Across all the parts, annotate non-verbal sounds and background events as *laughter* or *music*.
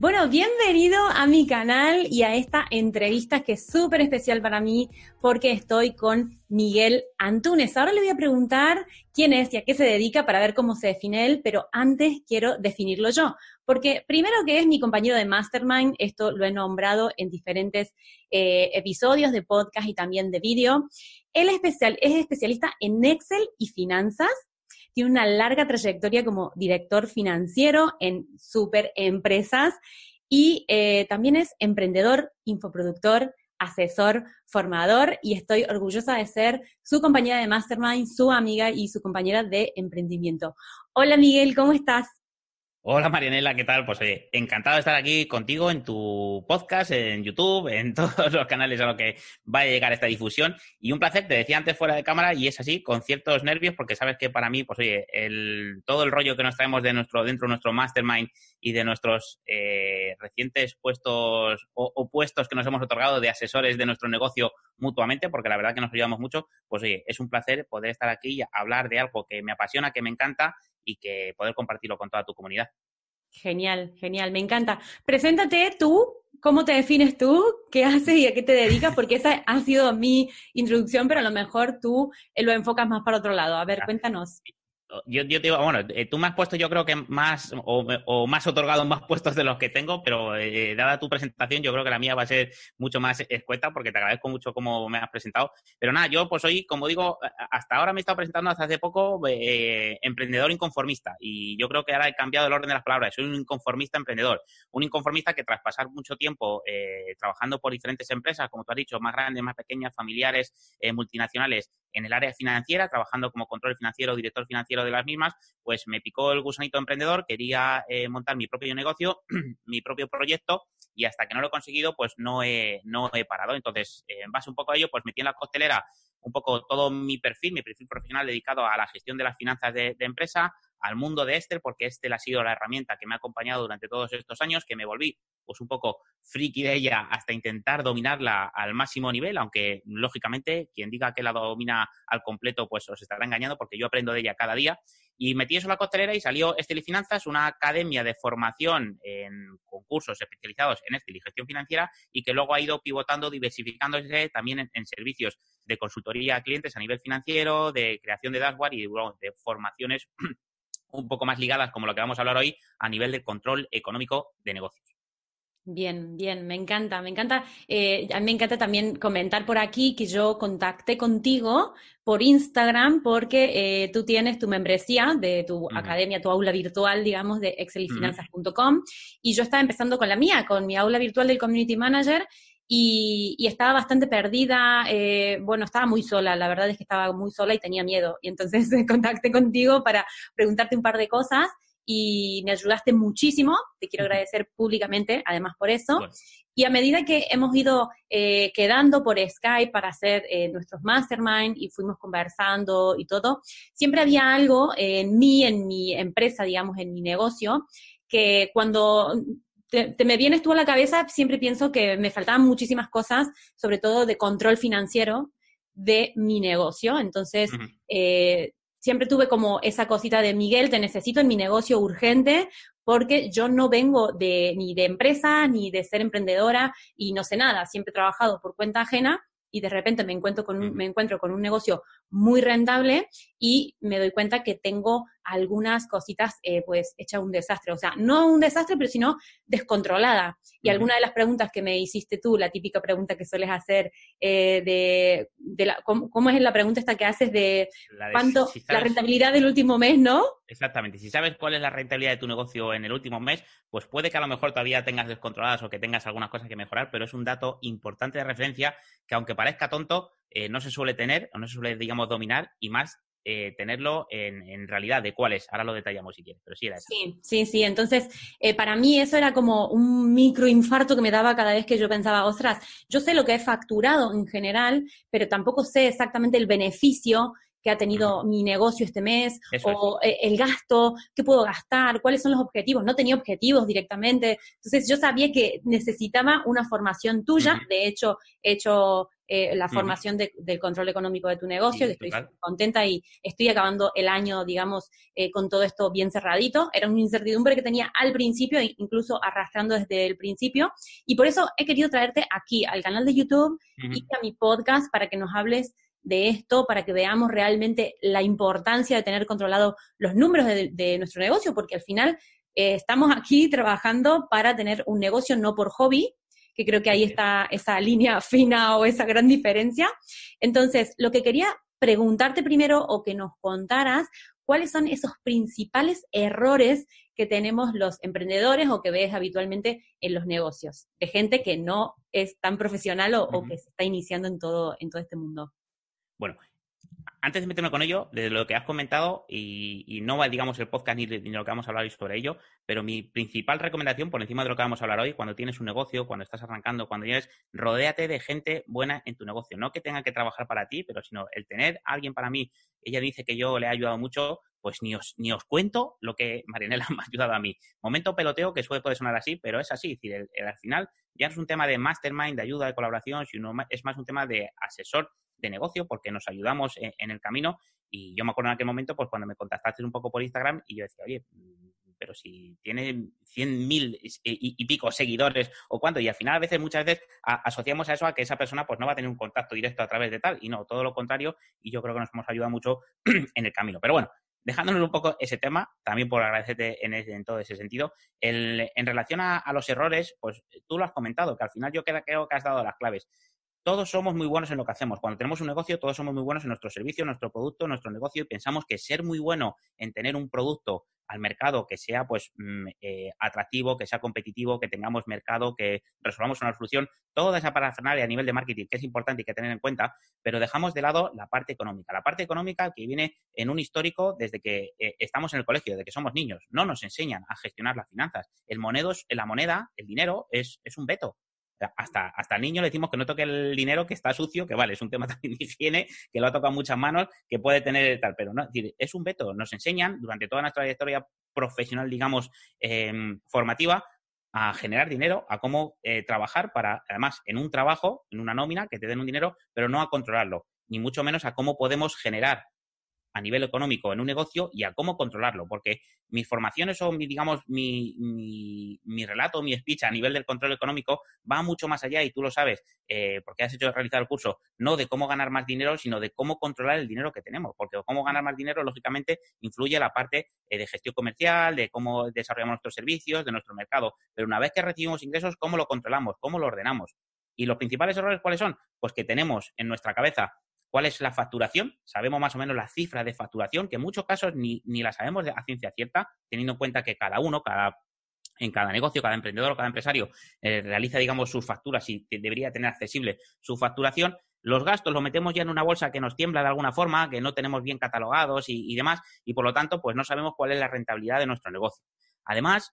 Bueno, bienvenido a mi canal y a esta entrevista que es súper especial para mí porque estoy con Miguel Antunes. Ahora le voy a preguntar quién es y a qué se dedica para ver cómo se define él, pero antes quiero definirlo yo. Porque primero que es mi compañero de Mastermind, esto lo he nombrado en diferentes eh, episodios de podcast y también de vídeo. Él es, especial, es especialista en Excel y finanzas tiene una larga trayectoria como director financiero en super empresas y eh, también es emprendedor, infoproductor, asesor, formador y estoy orgullosa de ser su compañera de Mastermind, su amiga y su compañera de emprendimiento. Hola Miguel, ¿cómo estás? Hola Marianela, ¿qué tal? Pues oye, encantado de estar aquí contigo en tu podcast, en YouTube, *laughs* en todos los canales a los que va a llegar esta difusión. Y un placer, te decía antes fuera de cámara, y es así, con ciertos nervios, porque sabes que para mí, pues oye, el, todo el rollo que nos traemos de nuestro, dentro de nuestro mastermind y de nuestros eh, recientes puestos o, puestos que nos hemos otorgado de asesores de nuestro negocio mutuamente, porque la verdad que nos ayudamos mucho, pues oye, es un placer poder estar aquí y hablar de algo que me apasiona, que me encanta y que poder compartirlo con toda tu comunidad. Genial, genial, me encanta. Preséntate tú, ¿cómo te defines tú? ¿Qué haces y a qué te dedicas? Porque esa ha sido mi introducción, pero a lo mejor tú lo enfocas más para otro lado. A ver, cuéntanos yo, te digo, bueno, eh, tú me has puesto yo creo que más o, más otorgado más *laughs* puestos de los que tengo, pero eh, dada tu presentación yo creo que la mía va a ser mucho más escueta porque te agradezco mucho cómo me has presentado. Pero nada, yo pues hoy, como digo, hasta ahora me he estado presentando hasta hace poco eh, emprendedor inconformista y yo creo que ahora he cambiado el orden de las palabras. Soy un inconformista emprendedor, un inconformista que tras pasar mucho tiempo trabajando por diferentes empresas, como tú has dicho, más grandes, más pequeñas, familiares, multinacionales, en el área financiera, trabajando como control financiero, director financiero de las mismas, pues me picó el gusanito emprendedor, quería eh, montar mi propio negocio, *clears throat* mi propio proyecto y hasta que no lo he conseguido, pues no he, no he parado. Entonces, eh, en base un poco a ello, pues metí en la costelera un poco todo mi perfil, mi perfil profesional dedicado a la gestión de las finanzas de, de empresa, al mundo de Excel, porque Excel ha sido la herramienta que me ha acompañado durante todos estos años, que me volví pues un poco friki de ella hasta intentar dominarla al máximo nivel, aunque lógicamente quien diga que la domina al completo pues os estará engañando porque yo aprendo de ella cada día. Y metí eso en la costelera y salió Estel y Finanzas, una academia de formación en concursos especializados en Estel y gestión financiera y que luego ha ido pivotando, diversificándose también en, servicios de consultoría a clientes a nivel financiero, de creación de dashboard y de formaciones un poco más ligadas, como lo que vamos a hablar hoy, a nivel de control económico de negocios. Bien, bien, me encanta, me encanta. Eh, a mí me encanta también comentar por aquí que yo contacté contigo por Instagram porque eh, tú tienes tu membresía de tu academia, tu aula virtual, digamos, de excelyfinanzas.com y yo estaba empezando con la mía, con mi aula virtual del Community Manager y, estaba bastante perdida, eh, bueno, estaba muy sola, la verdad es que estaba muy sola y tenía miedo. Y entonces *laughs* contacté contigo para preguntarte un par de cosas y me ayudaste muchísimo, te quiero agradecer públicamente, además por eso. Y a medida que hemos ido eh, quedando por Skype para hacer eh, nuestros mastermind y fuimos conversando y todo, siempre había algo en mí, en mi empresa, digamos, en mi negocio, que cuando te, me vienes tú a la cabeza, siempre pienso que me faltaban muchísimas cosas, sobre todo de control financiero de mi negocio. Entonces, siempre tuve como esa cosita de Miguel, te necesito en mi negocio urgente porque yo no vengo de ni de empresa ni de ser emprendedora y no sé nada, siempre he trabajado por cuenta ajena y de repente me encuentro con un, me encuentro con un negocio muy rentable y me doy cuenta que tengo algunas cositas eh, pues hechas un desastre, o sea, no un desastre, pero sino descontrolada. Y alguna de las preguntas que me hiciste tú, la típica pregunta que sueles hacer eh, de, de la, ¿cómo, es la pregunta esta que haces de, cuánto, la rentabilidad del último mes, ¿no? Exactamente, si sabes cuál es la rentabilidad de tu negocio en el último mes, pues puede que a lo mejor todavía tengas descontroladas o que tengas algunas cosas que mejorar, pero es un dato importante de referencia que aunque parezca tonto, eh, no se suele tener o no se suele, digamos, dominar y más eh, tenerlo en, realidad de cuáles. Ahora lo detallamos si quieres, pero sí era eso. Sí, sí, sí. Entonces, eh, para mí eso era como un microinfarto que me daba cada vez que yo pensaba, ostras, yo sé lo que he facturado en general, pero tampoco sé exactamente el beneficio que ha tenido mi negocio este mes, o eh, el gasto, qué puedo gastar, cuáles son los objetivos. No tenía objetivos directamente. Entonces yo sabía que necesitaba una formación tuya. De hecho, he hecho eh, la formación del control económico de tu negocio, estoy contenta y estoy acabando el año, digamos, eh, con todo esto bien cerradito. Era una incertidumbre que tenía al principio, incluso arrastrando desde el principio. Y por eso he querido traerte aquí al canal de YouTube y a mi podcast para que nos hables de esto para que veamos realmente la importancia de tener controlado los números de, nuestro negocio, porque al final eh, estamos aquí *laughs* trabajando para tener un negocio, no por hobby, que creo que ahí está esa *laughs* línea fina o esa gran diferencia. Entonces, lo que quería preguntarte primero o que nos contaras, ¿cuáles son esos principales errores que tenemos los emprendedores o que ves habitualmente en los negocios, de gente que no es tan profesional o, o que se está iniciando en todo, en todo este mundo? Bueno, antes de meterme con ello, de lo que has comentado, y, no va, digamos, el podcast ni, ni, lo que vamos a hablar hoy sobre ello, pero mi principal recomendación, por encima de lo que vamos a hablar hoy, cuando tienes un negocio, cuando estás arrancando, cuando tienes, rodéate de gente buena en tu negocio. No que tenga que trabajar para ti, pero sino el tener a alguien para mí. Ella dice que yo le he ayudado mucho, pues ni os, ni os cuento lo que Marinela *laughs* me ha ayudado a mí. Momento peloteo que suele puede sonar así, pero es así. Es decir, al final ya no es un tema de mastermind, de ayuda, de colaboración, sino es más un tema de asesor de negocio porque nos ayudamos en, el camino. Y yo me acuerdo en aquel momento, pues cuando me contactaste un poco por Instagram y yo decía, oye, mm, pero si tiene 100.000 y, y, pico seguidores o cuánto, y al final a veces, muchas veces, asociamos a eso a que esa persona pues no va a tener un contacto directo a través de tal, y no, todo lo contrario, y yo creo que nos hemos ayudado mucho *clears throat* en el camino. Pero bueno, dejándonos un poco ese tema, también por agradecerte en, en todo ese sentido, el, en relación a, a, los errores, pues tú lo has comentado, que al final yo creo que has dado las claves todos somos muy buenos en lo que hacemos. Cuando tenemos un negocio, todos somos muy buenos en nuestro servicio, nuestro producto, nuestro negocio y pensamos que ser muy bueno en tener un producto al mercado que sea pues mm, eh, atractivo, que sea competitivo, que tengamos mercado, que resolvamos una solución, toda esa parafernalia a nivel de marketing que es importante y que tener en cuenta, pero dejamos de lado la parte económica. La parte económica que viene en un histórico desde que eh, estamos en el colegio, desde que somos niños. No nos enseñan a gestionar las finanzas. El monedos, la moneda, el dinero es, es un veto hasta, hasta el niño le decimos que no toque el dinero que está sucio, que vale, es un tema *laughs* también de higiene, que lo ha tocado muchas manos, que puede tener tal, pero no, es, es un veto. Nos enseñan durante toda nuestra trayectoria profesional, digamos, em, formativa, a generar dinero, a cómo eh, trabajar para, además, en un trabajo, en una nómina, que te den un dinero, pero no a controlarlo, ni mucho menos a cómo podemos generar a nivel económico en un negocio y a cómo controlarlo, porque mis formaciones o, mi, digamos, mi, mi, relato, mi speech a nivel del control económico va mucho más allá y tú lo sabes, eh, porque has hecho realizar el curso, no de cómo ganar más dinero, sino de cómo controlar el dinero que tenemos, porque cómo ganar más dinero, lógicamente, influye la parte eh, de gestión comercial, de cómo desarrollamos nuestros servicios, de nuestro mercado, pero una vez que recibimos ingresos, ¿cómo lo controlamos? ¿Cómo lo ordenamos? Y los principales errores, ¿cuáles son? Pues que tenemos en nuestra cabeza cuál es la facturación, sabemos más o menos la cifra de facturación, que en muchos casos ni, ni la sabemos a ciencia cierta, teniendo en cuenta que cada uno, cada en cada negocio, cada emprendedor o cada empresario eh, realiza, digamos, sus facturas y debería tener accesible su facturación. Los gastos los metemos ya en una bolsa que nos tiembla de alguna forma, que no tenemos bien catalogados y demás, y por lo tanto, pues no sabemos cuál es la rentabilidad de nuestro negocio. Además,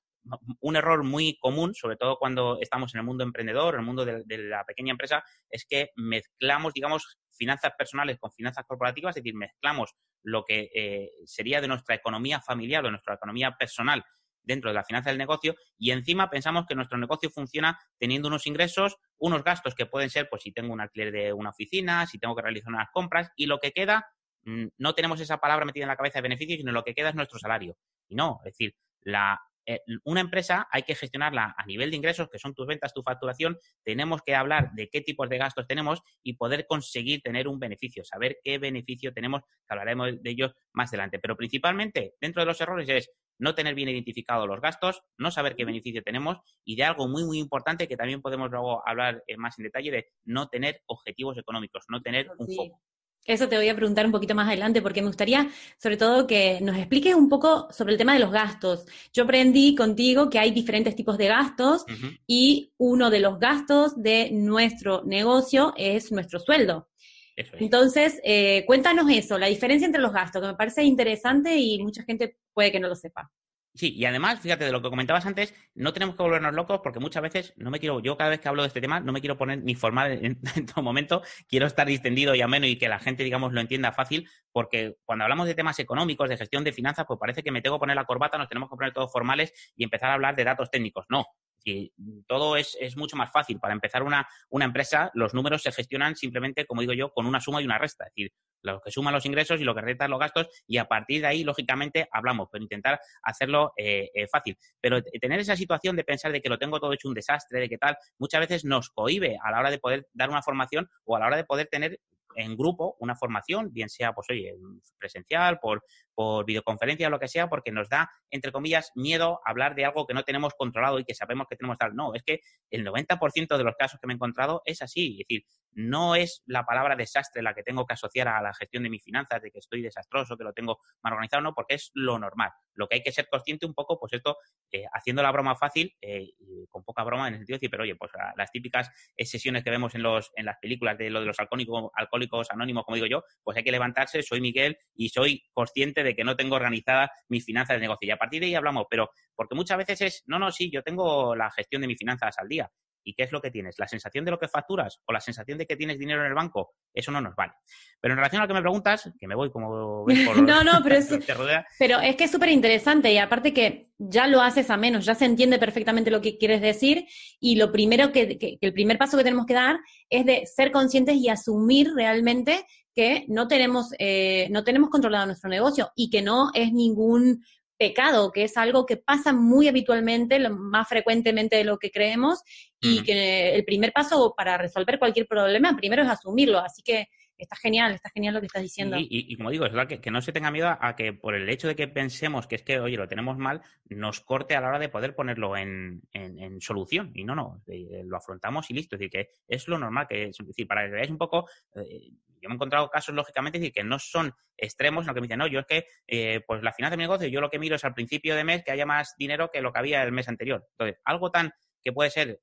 un error muy común, sobre todo cuando estamos en el mundo emprendedor, en el mundo de, la pequeña empresa, es que mezclamos, digamos, finanzas personales con finanzas corporativas, es decir, mezclamos lo que eh, sería de nuestra economía familiar o de nuestra economía personal dentro de la finanza del negocio y encima pensamos que nuestro negocio funciona teniendo unos ingresos, unos gastos que pueden ser, pues si tengo un alquiler de una oficina, si tengo que realizar unas compras y lo que queda, mm, no tenemos esa palabra metida en la cabeza de beneficio, sino lo que queda es nuestro salario. Y no, es decir, la eh, una empresa hay que gestionarla a nivel de ingresos, que son tus ventas, tu facturación. Tenemos que hablar de qué tipos de gastos tenemos y poder conseguir tener un beneficio, saber qué beneficio tenemos, que hablaremos de ellos más adelante. Pero principalmente, dentro de los errores es no tener bien identificados los gastos, no saber qué beneficio tenemos y de algo muy, muy importante que también podemos luego hablar eh, más en detalle de no tener objetivos económicos, no tener un foco. Eso te voy a preguntar un poquito más adelante, porque me gustaría, sobre todo, que nos expliques un poco sobre el tema de los gastos. Yo aprendí contigo que hay diferentes tipos de gastos y uno de los gastos de nuestro negocio es nuestro sueldo. Entonces, eh, cuéntanos eso, la diferencia entre los gastos, que me parece interesante y mucha gente puede que no lo sepa. Sí, y además, fíjate, de lo que comentabas antes, no tenemos que volvernos locos porque muchas veces no me quiero, yo cada vez que hablo de este tema, no me quiero poner ni formal *laughs* en, todo momento, quiero estar distendido y ameno y que la gente, digamos, lo entienda fácil, porque cuando hablamos de temas económicos, de gestión de finanzas, pues parece que me tengo que poner la corbata, nos tenemos que poner todos formales y empezar a hablar de datos técnicos. No, y todo es, es, mucho más fácil. Para empezar una, una, empresa, los números se gestionan simplemente, como digo yo, con una suma y una resta. Es decir, lo que suman los ingresos y lo que restan los gastos y a partir de ahí, lógicamente, hablamos, pero intentar hacerlo eh, eh, fácil. Pero tener esa situación de pensar de que lo tengo todo hecho un desastre, de que tal, muchas veces nos cohibe a la hora de poder dar una formación o a la hora de poder tener en grupo una formación, bien sea, pues oye, presencial, por, por videoconferencia o lo que sea, porque nos da, entre comillas, miedo hablar de algo que no tenemos controlado y que sabemos que tenemos tal. No, es que el 90% de los casos que me he encontrado es así. Es decir, no es la palabra desastre la que tengo que asociar a la gestión de mis finanzas, de que estoy desastroso, que lo tengo mal organizado, no, porque es lo normal. Lo que hay que ser consciente un poco, pues esto, eh, haciendo la broma fácil, eh, con poca broma, en el sentido de decir, pero oye, pues las típicas sesiones que vemos en, los, en las películas de lo de los alcohólicos, alcohólicos anónimos, como digo yo, pues hay que levantarse, soy Miguel y soy consciente de que no tengo organizada mis finanzas de negocio. Y a partir de ahí hablamos, pero porque muchas veces es, no, no, sí, yo tengo la gestión de mis finanzas al día. ¿Y qué es lo que tienes? ¿La sensación de lo que facturas o la sensación de que tienes dinero en el banco? Eso no nos vale. Pero en relación a lo que me preguntas, que me voy como ves por *laughs* No, no, pero es, pero es que es súper interesante y aparte que ya lo haces a menos, ya se entiende perfectamente lo que quieres decir y lo primero que, el primer paso que tenemos que dar es de ser conscientes y asumir realmente que no tenemos, eh, no tenemos controlado nuestro negocio y que no es ningún pecado, que es algo que pasa muy habitualmente, más frecuentemente de lo que creemos, y que el primer paso para resolver cualquier problema, primero es asumirlo. Así que está genial, está genial lo que estás diciendo. Y, como digo, es verdad que, no se tenga miedo a, que por el hecho de que pensemos que es que, oye, lo tenemos mal, nos corte a la hora de poder ponerlo en, solución. Y no, no, eh, lo afrontamos y listo. Es decir, que es lo normal, que es decir, para que veáis un poco, eh, yo me he encontrado casos, lógicamente, que no son extremos, sino que me dicen, no, yo es que, eh, pues la finanza de mi negocio, yo lo que miro es al principio de mes que haya más dinero que lo que había el mes anterior. Entonces, algo tan que puede ser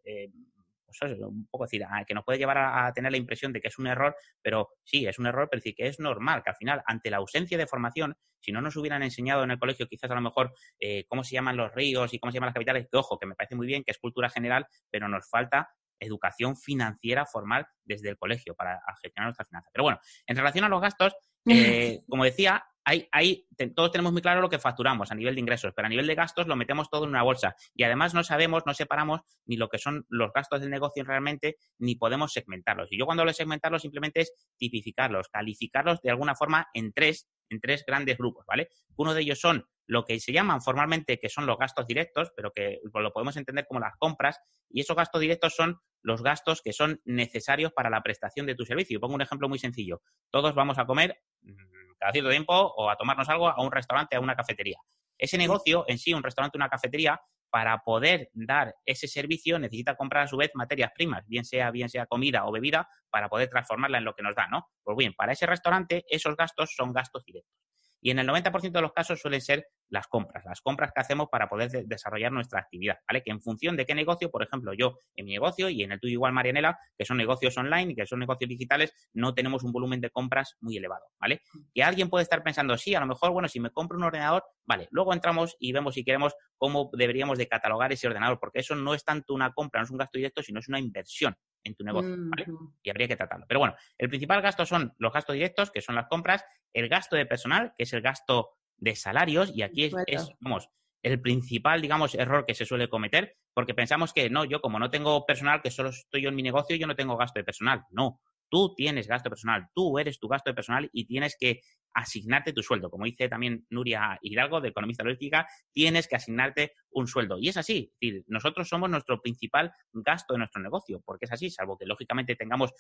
pues un poco decir, ah, que nos puede llevar a, tener la impresión de que es un error, pero sí, es un error, pero decir que es normal, que al final, ante la ausencia de formación, si no nos hubieran enseñado en el colegio quizás a lo mejor eh, cómo se llaman los ríos y cómo se llaman las capitales, que ojo, que me parece muy bien, que es cultura general, pero nos falta educación financiera formal desde el colegio para gestionar nuestras finanzas. Pero bueno, en relación a los gastos, *laughs* eh, como decía, hay, todos tenemos muy claro lo que facturamos a nivel de ingresos, pero a nivel de gastos lo metemos todo en una bolsa. Y además no sabemos, no separamos ni lo que son los gastos del negocio realmente, ni podemos segmentarlos. Y yo cuando hablo de segmentarlos simplemente es tipificarlos, calificarlos de alguna forma en tres, en tres grandes grupos, ¿vale? Uno de ellos son lo que se llaman formalmente que son los gastos directos, pero que lo podemos entender como las compras, y esos gastos directos son los gastos que son necesarios para la prestación de tu servicio. Pongo un ejemplo muy sencillo. Todos vamos a comer mm, cada cierto tiempo o a tomarnos algo a un restaurante, a una cafetería. Ese negocio en sí, un restaurante, una cafetería, para poder dar ese servicio necesita comprar a su vez materias primas, bien sea, bien sea comida o bebida, para poder transformarla en lo que nos da, ¿no? Pues bien, para ese restaurante esos gastos son gastos directos. Y en el 90% de los casos suelen ser las compras, las compras que hacemos para poder desarrollar nuestra actividad, ¿vale? Que en función de qué negocio, por ejemplo, yo en mi negocio y en el tuyo igual, Marianela, que son negocios online y que son negocios digitales, no tenemos un volumen de compras muy elevado, ¿vale? Y alguien puede estar pensando, sí, a lo mejor, bueno, si me compro un ordenador, vale, luego entramos y vemos si queremos cómo deberíamos de catalogar ese ordenador, porque eso no es tanto una compra, no es un gasto directo, sino es una inversión en tu negocio, ¿vale? Y habría que tratarlo. Pero bueno, el principal gasto son los gastos directos, que son las compras, el gasto de personal, que es el gasto de salarios, y aquí es, vamos, el principal, digamos, error que se suele cometer, porque pensamos que no, yo como no tengo personal, que solo estoy yo en mi negocio, yo no tengo gasto de personal. No, Tú tienes gasto personal, tú eres tu gasto personal y tienes que asignarte tu sueldo. Como dice también Nuria Hidalgo, de Economista Logística, tienes que asignarte un sueldo. Y es así, decir, nosotros somos nuestro principal gasto de nuestro negocio, porque es así, salvo que lógicamente tengamos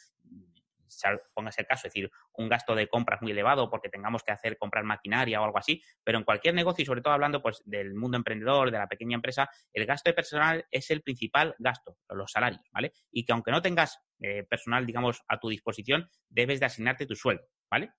póngase el caso, es decir, un gasto de compras muy elevado porque tengamos que hacer comprar maquinaria o algo así, pero en cualquier negocio y sobre todo hablando pues del mundo emprendedor, de la pequeña empresa, el gasto de personal es el principal gasto, los salarios, ¿vale? Y que aunque no tengas eh, personal, digamos, a tu disposición, debes de asignarte tu sueldo, ¿vale?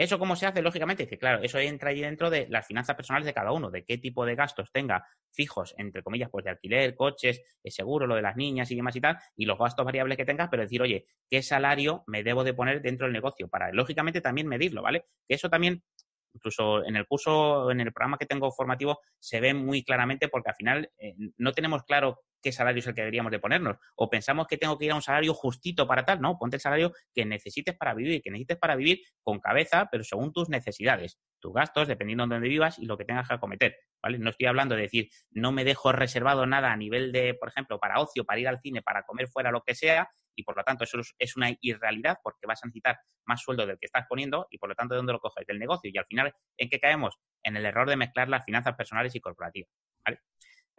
¿Eso cómo se hace? Lógicamente, dice, claro, eso entra ahí dentro de las finanzas personales de cada uno, de qué tipo de gastos tenga fijos, entre comillas, pues de alquiler, coches, seguro, lo de las niñas y demás y tal, y los gastos variables que tengas, pero decir, oye, ¿qué salario me debo de poner dentro del negocio? Para, lógicamente, también medirlo, ¿vale? Que eso también incluso en el curso, en el programa que tengo formativo, se ve muy claramente porque al final eh, no tenemos claro qué salario es el que deberíamos de ponernos. O pensamos que tengo que ir a un salario justito para tal, no, ponte el salario que necesites para vivir, que necesites para vivir con cabeza, pero según tus necesidades, tus gastos, dependiendo de dónde vivas y lo que tengas que acometer. ¿Vale? No estoy hablando de decir, no me dejo reservado nada a nivel de, por ejemplo, para ocio, para ir al cine, para comer fuera, lo que sea, y por lo tanto eso es una irrealidad porque vas a necesitar más sueldo del que estás poniendo y por lo tanto, ¿de dónde lo coges? Del negocio. Y al final, ¿en qué caemos? En el error de mezclar las finanzas personales y corporativas. ¿vale?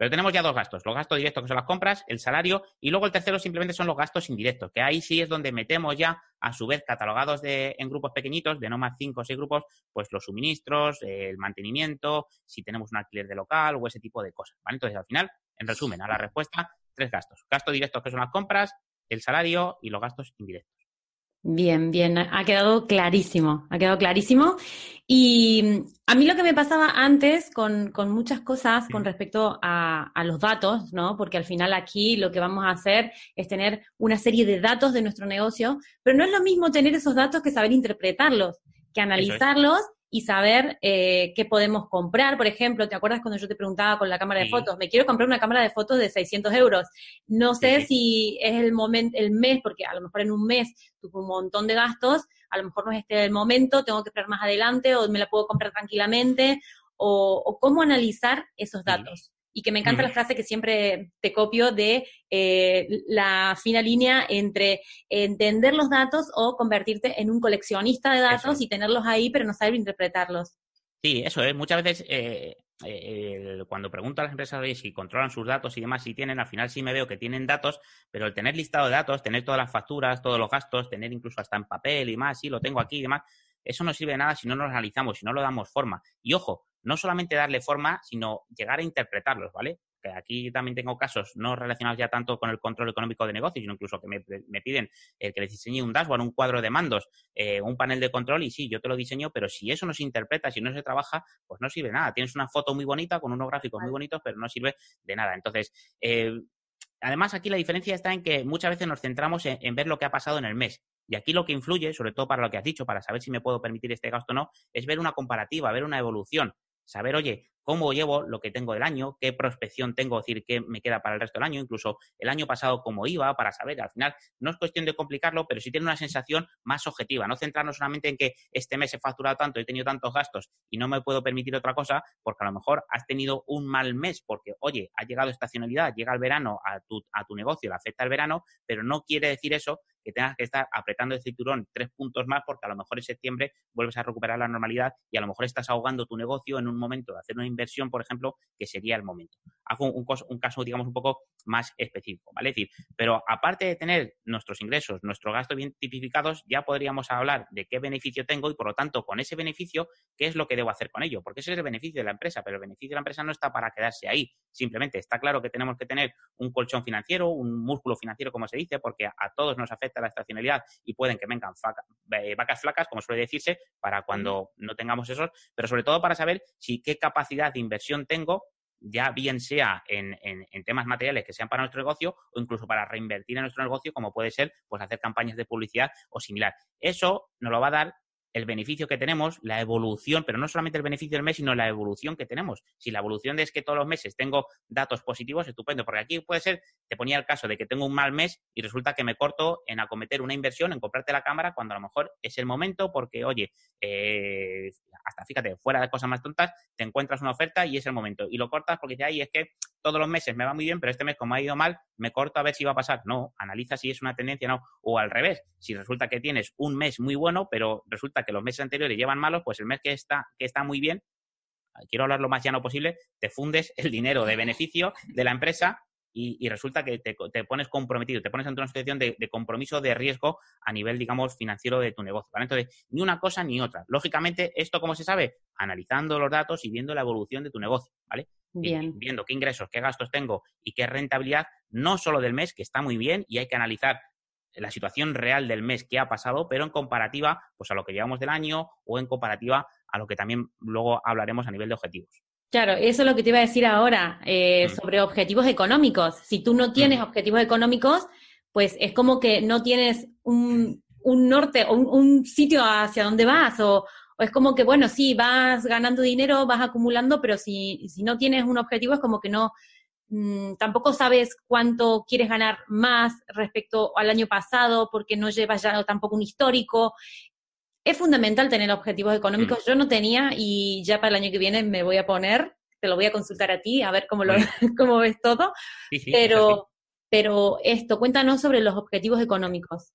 Pero tenemos ya dos gastos, los gastos directos que son las compras, el salario y luego el tercero simplemente son los gastos indirectos, que ahí sí es donde metemos ya, a su vez, catalogados de, en grupos pequeñitos, de no más cinco o seis grupos, pues los suministros, el mantenimiento, si tenemos un alquiler de local o ese tipo de cosas. ¿vale? Entonces, al final, en resumen, a la respuesta, tres gastos. Gastos directos que son las compras, el salario y los gastos indirectos. Bien, bien, ha quedado clarísimo, ha quedado clarísimo. Y mm, a mí lo que me pasaba antes con, con muchas cosas con respecto a, a, los datos, ¿no? Porque al final aquí lo que vamos a hacer es tener una serie de datos de nuestro negocio, pero no es lo mismo tener esos datos que saber interpretarlos, que analizarlos y saber eh, qué podemos comprar. Por ejemplo, ¿te acuerdas cuando yo te preguntaba con la cámara de fotos? Me quiero comprar una cámara de fotos de 600 euros. No sé si es el momento, el mes, porque a lo mejor en un mes tuve un montón de gastos, a lo mejor no es este el momento, tengo que esperar más adelante o me la puedo comprar tranquilamente, o, cómo analizar esos datos y que me encanta la frase que siempre te copio de eh, la fina línea entre entender los datos o convertirte en un coleccionista de datos y tenerlos ahí pero no saber interpretarlos. Sí, eso es. Muchas veces eh, eh, cuando pregunto a las empresas si controlan sus datos y demás, si tienen, al final sí me veo que tienen datos, pero el tener listado de datos, tener todas las facturas, todos los gastos, tener incluso hasta en papel y más, sí, lo tengo aquí y demás, eso no sirve de nada si no nos analizamos, si no lo damos forma. Y ojo, no solamente darle forma, sino llegar a interpretarlos, ¿vale? Que aquí también tengo casos no relacionados ya tanto con el control económico de negocios, sino incluso que me, piden que les diseñe un dashboard, un cuadro de mandos, eh, un panel de control y sí, yo te lo diseño, pero si eso no se interpreta, si no se trabaja, pues no sirve de nada. Tienes una foto muy bonita con unos gráficos muy bonitos, pero no sirve de nada. Entonces, eh, además aquí la diferencia está en que muchas veces nos centramos en, ver lo que ha pasado en el mes. Y aquí lo que influye, sobre todo para lo que has dicho, para saber si me puedo permitir este gasto o no, es ver una comparativa, ver una evolución saber, oye, cómo llevo lo que tengo del año, qué prospección tengo, es decir, qué me queda para el resto del año, incluso el año pasado cómo iba, para saber, al final no es cuestión de complicarlo, pero sí tiene una sensación más objetiva, no centrarnos solamente en que este mes he facturado tanto, he tenido tantos gastos y no me puedo permitir otra cosa, porque a lo mejor has tenido un mal mes, porque, oye, ha llegado estacionalidad, llega el verano a tu, a tu negocio, le afecta el verano, pero no quiere decir eso que tengas que estar apretando el cinturón tres puntos más porque a lo mejor en septiembre vuelves a recuperar la normalidad y a lo mejor estás ahogando tu negocio en un momento de hacer una inversión, por ejemplo, que sería el momento. Hago un, caso, digamos, un poco más específico, ¿vale? decir, pero aparte de tener nuestros ingresos, nuestros gastos bien tipificados, ya podríamos hablar de qué beneficio tengo y, por lo tanto, con ese beneficio, qué es lo que debo hacer con ello, porque ese es el beneficio de la empresa, pero el beneficio de la empresa no está para quedarse ahí. Simplemente está claro que tenemos que tener un colchón financiero, un músculo financiero, como se dice, porque a todos nos afecta la estacionalidad y pueden que vengan eh, vacas flacas, como suele decirse, para cuando no tengamos esos, pero sobre todo para saber si qué capacidad de inversión tengo ya bien sea en, en, temas materiales que sean para nuestro negocio o incluso para reinvertir en nuestro negocio, como puede ser pues hacer campañas de publicidad o similar. Eso nos lo va a dar el beneficio que tenemos, la evolución, pero no solamente el beneficio del mes, sino la evolución que tenemos. Si la evolución es que todos los meses tengo datos positivos, estupendo, porque aquí puede ser, te ponía el caso de que tengo un mal mes y resulta que me corto en acometer una inversión, en comprarte la cámara, cuando a lo mejor es el momento porque, oye, eh, hasta fíjate, fuera de cosas más tontas, te encuentras una oferta y es el momento. Y lo cortas porque dices, ay, es que todos los meses me va muy bien, pero este mes como ha ido mal, me corto a ver si va a pasar. No, analiza si es una tendencia o no. O al revés, si resulta que tienes un mes muy bueno, pero resulta que los meses anteriores llevan malos, pues el mes que está, que está muy bien, quiero hablar lo más llano posible, te fundes el dinero de beneficio de la empresa y, resulta que te, pones comprometido, te pones ante una situación de, compromiso de riesgo a nivel, digamos, financiero de tu negocio. Entonces, ni una cosa ni otra. Lógicamente, ¿esto cómo se sabe? Analizando los datos y viendo la evolución de tu negocio, ¿vale? Bien. Viendo qué ingresos, qué gastos tengo y qué rentabilidad, no solo del mes, que está muy bien y hay que analizar la situación real del mes que ha pasado, pero en comparativa pues a lo que llevamos del año o en comparativa a lo que también luego hablaremos a nivel de objetivos. Claro, eso es lo que te iba a decir ahora eh, mm. sobre objetivos económicos. Si tú no tienes mm. objetivos económicos, pues es como que no tienes un, norte o un, sitio hacia donde vas o, es como que, bueno, sí, vas ganando dinero, vas acumulando, pero si, si no tienes un objetivo es como que no, mm, tampoco sabes cuánto quieres ganar más respecto al año pasado porque no llevas ya tampoco un histórico es fundamental tener objetivos económicos. Mm. Yo no tenía y ya para el año que viene me voy a poner, te lo voy a consultar a ti, a ver cómo, lo, *laughs* cómo ves todo. pero, pero esto, cuéntanos sobre los objetivos económicos.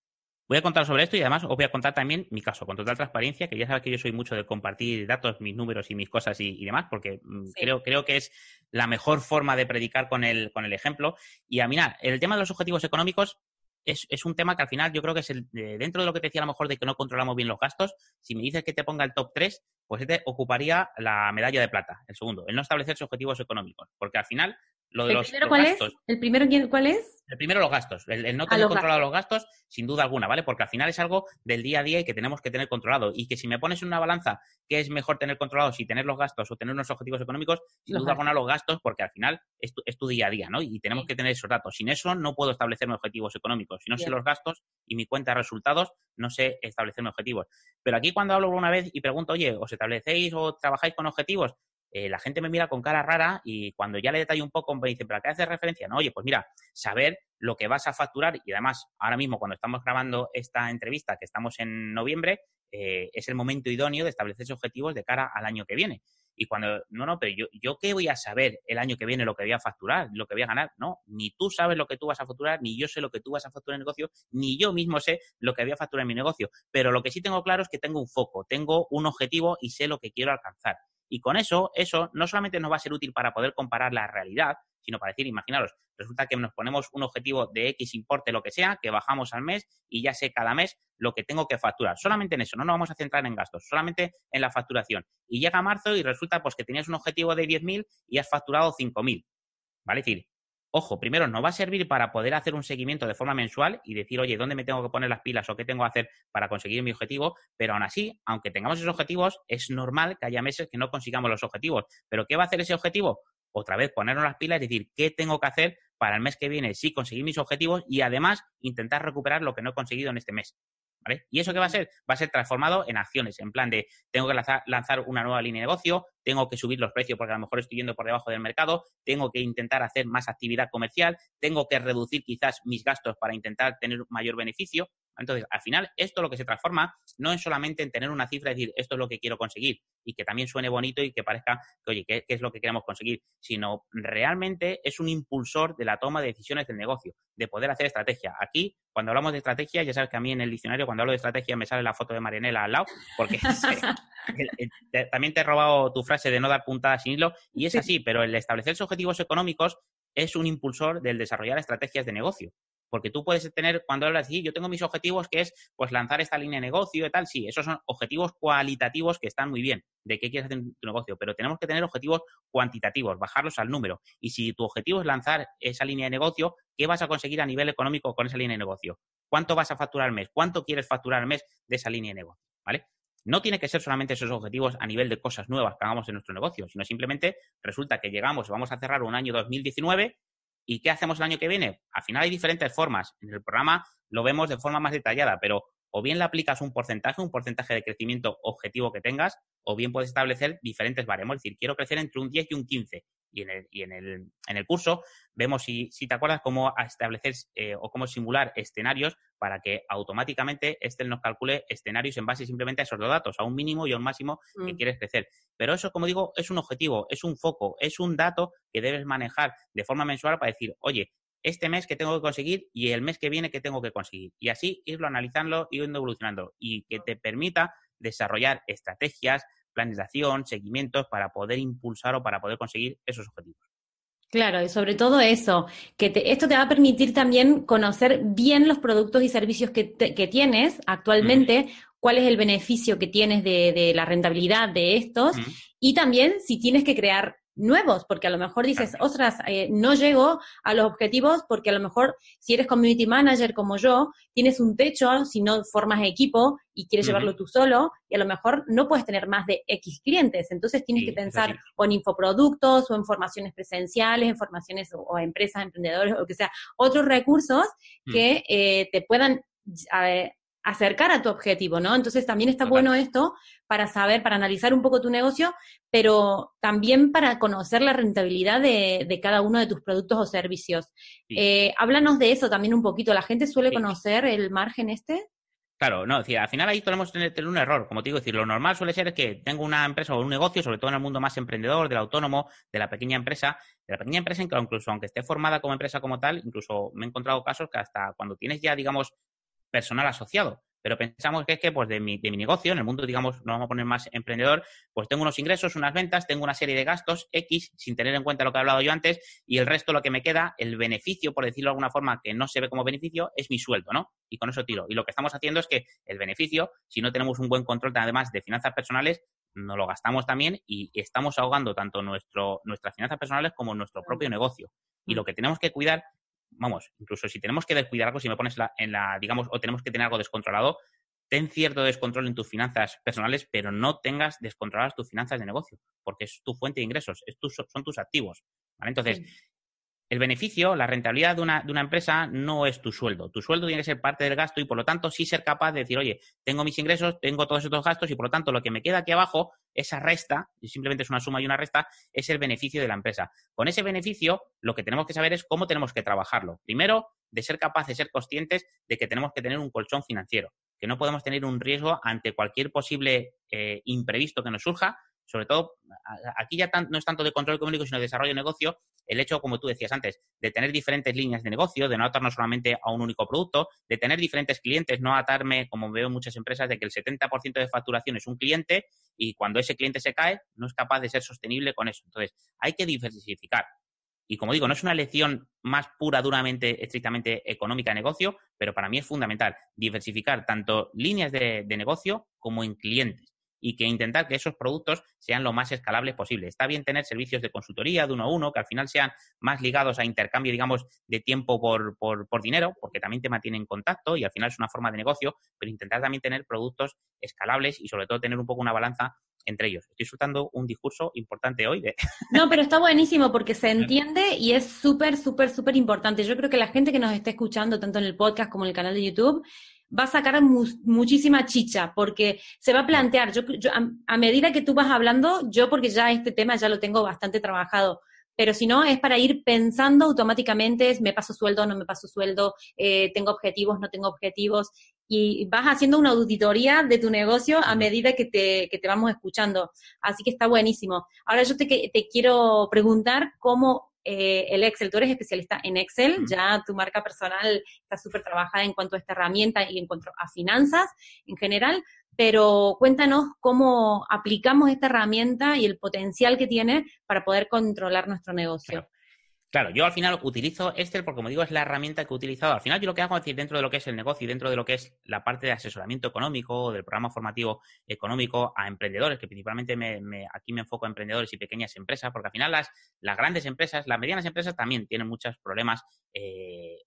Voy a contar sobre esto y además os voy a contar también mi caso, con total transparencia, que ya sabes que yo soy mucho de compartir datos, mis números y mis cosas y, demás, porque mm, creo, creo que es la mejor forma de predicar con el, con el ejemplo. Y a mirar, el tema de los objetivos económicos es, un tema que al final yo creo que es el, dentro de lo que te decía a lo mejor de que no controlamos bien los gastos, si me dices que te ponga el top 3, pues este ocuparía la medalla de plata, el segundo, el no establecerse objetivos económicos, porque al final lo de ¿El los, primero cuál es? ¿El primero cuál es? El primero, los gastos. El, no tener controlado los gastos, sin duda alguna, ¿vale? Porque al final es algo del día a día y que tenemos que tener controlado. Y que si me pones en una balanza que es mejor tener controlado si tener los gastos o tener unos objetivos económicos, sin duda alguna los gastos, porque al final es tu, día a día, ¿no? Y tenemos que tener esos datos. Sin eso no puedo establecerme objetivos económicos. Si no sé los gastos y mi cuenta de resultados, no sé establecerme objetivos. Pero aquí cuando hablo una vez y pregunto, oye, ¿os establecéis o trabajáis con objetivos? Eh, la gente me mira con cara rara y cuando ya le detallo un poco me dice, ¿pero qué haces referencia? No, oye, pues mira, saber lo que vas a facturar y además ahora mismo cuando estamos grabando esta entrevista, que estamos en noviembre, eh, es el momento idóneo de establecer objetivos de cara al año que viene. Y cuando, no, no, pero yo, yo qué voy a saber el año que viene lo que voy a facturar, lo que voy a ganar. No, ni tú sabes lo que tú vas a facturar, ni yo sé lo que tú vas a facturar en el negocio, ni yo mismo sé lo que voy a facturar en mi negocio. Pero lo que sí tengo claro es que tengo un foco, tengo un objetivo y sé lo que quiero alcanzar. Y con eso, eso no solamente nos va a ser útil para poder comparar la realidad, sino para decir, imaginaros, resulta que nos ponemos un objetivo de X importe, lo que sea, que bajamos al mes y ya sé cada mes lo que tengo que facturar. Solamente en eso, no nos vamos a centrar en gastos, solamente en la facturación. Y llega marzo y resulta pues que tenías un objetivo de 10.000 y has facturado 5.000. ¿Vale? Es decir, Ojo, primero, nos va a servir para poder hacer un seguimiento de forma mensual y decir, oye, ¿dónde me tengo que poner las pilas o qué tengo que hacer para conseguir mi objetivo? Pero aún así, aunque tengamos esos objetivos, es normal que haya meses que no consigamos los objetivos. ¿Pero qué va a hacer ese objetivo? Otra vez, ponernos las pilas y decir, ¿qué tengo que hacer para el mes que viene sí conseguir mis objetivos y además intentar recuperar lo que no he conseguido en este mes? ¿Y eso qué va a ser? Va a ser transformado en acciones, en plan de tengo que lanzar, una nueva línea de negocio, tengo que subir los precios porque a lo mejor estoy yendo por debajo del mercado, tengo que intentar hacer más actividad comercial, tengo que reducir quizás mis gastos para intentar tener mayor beneficio. Entonces, al final, esto lo que se transforma no es solamente en tener una cifra y decir, esto es lo que quiero conseguir y que también suene bonito y que parezca que, oye, ¿qué, es lo que queremos conseguir? Sino realmente es un impulsor de la toma de decisiones del negocio, de poder hacer estrategia. Aquí, cuando hablamos de estrategia, ya sabes que a mí en el diccionario, cuando hablo de estrategia, me sale la foto de Marianela al lado, porque *laughs* también te he robado tu frase de no dar puntadas sin hilo, y es así, pero el establecer objetivos económicos es un impulsor del desarrollar estrategias de negocio. Porque tú puedes tener, cuando hablas, sí, yo tengo mis objetivos, que es pues lanzar esta línea de negocio y tal, sí, esos son objetivos cualitativos que están muy bien, de qué quieres hacer en tu negocio, pero tenemos que tener objetivos cuantitativos, bajarlos al número. Y si tu objetivo es lanzar esa línea de negocio, ¿qué vas a conseguir a nivel económico con esa línea de negocio? ¿Cuánto vas a facturar al mes? ¿Cuánto quieres facturar al mes de esa línea de negocio? ¿Vale? No tiene que ser solamente esos objetivos a nivel de cosas nuevas que hagamos en nuestro negocio, sino simplemente resulta que llegamos, vamos a cerrar un año 2019 ¿Y qué hacemos el año que viene? Al final hay diferentes formas. En el programa lo vemos de forma más detallada, pero o bien le aplicas un porcentaje, un porcentaje de crecimiento objetivo que tengas, o bien puedes establecer diferentes baremos. Es decir, quiero crecer entre un 10 y un 15 y en el, y en el, en el curso vemos, si, si te acuerdas, cómo establecer eh, o cómo simular escenarios para que automáticamente Excel nos calcule escenarios en base simplemente a esos dos datos, a un mínimo y a un máximo que mm. quieres crecer. Pero eso, como digo, es un objetivo, es un foco, es un dato que debes manejar de forma mensual para decir, oye, este mes que tengo que conseguir y el mes que viene que tengo que conseguir. Y así irlo analizando, y irlo evolucionando y que te permita desarrollar estrategias, planes de acción, seguimientos para poder impulsar o para poder conseguir esos objetivos. Claro, y sobre todo eso, que esto te va a permitir también conocer bien los productos y servicios que, tienes actualmente, cuál es el beneficio que tienes de, la rentabilidad de estos y también si tienes que crear nuevos, porque a lo mejor dices, ostras, eh, no llego a los objetivos porque a lo mejor si eres community manager como yo, tienes un techo si no formas equipo y quieres llevarlo tú solo y a lo mejor no puedes tener más de X clientes. Entonces tienes que pensar o en infoproductos o en formaciones presenciales, en formaciones o, empresas, emprendedores o que sea, otros recursos que eh, te puedan acercar a tu objetivo, ¿no? Entonces también está bueno esto para saber, para analizar un poco tu negocio, pero también para conocer la rentabilidad de, cada uno de tus productos o servicios. Eh, háblanos de eso también un poquito. ¿La gente suele conocer el margen este? Claro, no, decir, al final ahí podemos tener, tener, un error, como te digo, decir, lo normal suele ser que tengo una empresa o un negocio, sobre todo en el mundo más emprendedor, del autónomo, de la pequeña empresa, de la pequeña empresa, incluso aunque esté formada como empresa como tal, incluso me he encontrado casos que hasta cuando tienes ya, digamos, personal asociado, pero pensamos que es que pues de mi, de mi negocio, en el mundo, digamos, no vamos a poner más emprendedor, pues tengo unos ingresos, unas ventas, tengo una serie de gastos X, sin tener en cuenta lo que he hablado yo antes, y el resto, lo que me queda, el beneficio, por decirlo de alguna forma, que no se ve como beneficio, es mi sueldo, ¿no? Y con eso tiro. Y lo que estamos haciendo es que el beneficio, si no tenemos un buen control además de finanzas personales, no lo gastamos también y estamos ahogando tanto nuestro, nuestras finanzas personales como nuestro propio negocio. Y lo que tenemos que cuidar vamos, incluso si tenemos que descuidar algo, si me pones en la, digamos, o tenemos que tener algo descontrolado, ten cierto descontrol en tus finanzas personales, pero no tengas descontroladas tus finanzas de negocio, porque es tu fuente de ingresos, es son tus activos. ¿vale? Entonces, el beneficio, la rentabilidad de una, de una, empresa no es tu sueldo. Tu sueldo tiene que ser parte del gasto y, por lo tanto, sí ser capaz de decir, oye, tengo mis ingresos, tengo todos estos gastos y, por lo tanto, lo que me queda aquí abajo, esa resta, y simplemente es una suma y una resta, es el beneficio de la empresa. Con ese beneficio, lo que tenemos que saber es cómo tenemos que trabajarlo. Primero, de ser capaces, ser conscientes de que tenemos que tener un colchón financiero, que no podemos tener un riesgo ante cualquier posible eh, imprevisto que nos surja, sobre todo, aquí ya no es tanto de control económico, sino de desarrollo de negocio, el hecho, como tú decías antes, de tener diferentes líneas de negocio, de no atarnos solamente a un único producto, de tener diferentes clientes, no atarme, como veo en muchas empresas, de que el 70% de facturación es un cliente y cuando ese cliente se cae, no es capaz de ser sostenible con eso. Entonces, hay que diversificar. Y como digo, no es una lección más pura, duramente, estrictamente económica de negocio, pero para mí es fundamental diversificar tanto líneas de negocio como en clientes y que intentar que esos productos sean lo más escalables posible. Está bien tener servicios de consultoría de uno a uno, que al final sean más ligados a intercambio, digamos, de tiempo por, por, por dinero, porque también te mantienen en contacto y al final es una forma de negocio, pero intentar también tener productos escalables y sobre todo tener un poco una balanza entre ellos. Estoy soltando un discurso importante hoy. De... *laughs* No, pero está buenísimo porque se entiende y es súper, súper, súper importante. Yo creo que la gente que nos esté escuchando, tanto en el podcast como en el canal de YouTube, va a sacar muchísima chicha, porque se va a plantear, yo, a, medida que tú vas hablando, yo porque ya este tema ya lo tengo bastante trabajado, pero si no, es para ir pensando automáticamente, me paso sueldo, no me paso sueldo, eh, tengo objetivos, no tengo objetivos, y vas haciendo una auditoría de tu negocio a medida que te, que te vamos escuchando. Así que está buenísimo. Ahora yo te, te quiero preguntar cómo eh, el Excel, tú eres especialista en Excel, ya tu marca personal está súper trabajada en cuanto a esta herramienta y en cuanto a finanzas en general, pero cuéntanos cómo aplicamos esta herramienta y el potencial que tiene para poder controlar nuestro negocio. Claro, yo al final utilizo Excel porque, como digo, es la herramienta que he utilizado. Al final, yo lo que hago es decir, dentro de lo que es el negocio y dentro de lo que es la parte de asesoramiento económico, del programa formativo económico a emprendedores, que principalmente me, aquí me enfoco a emprendedores y pequeñas empresas, porque al final las, las grandes empresas, las medianas empresas también tienen muchos problemas eh,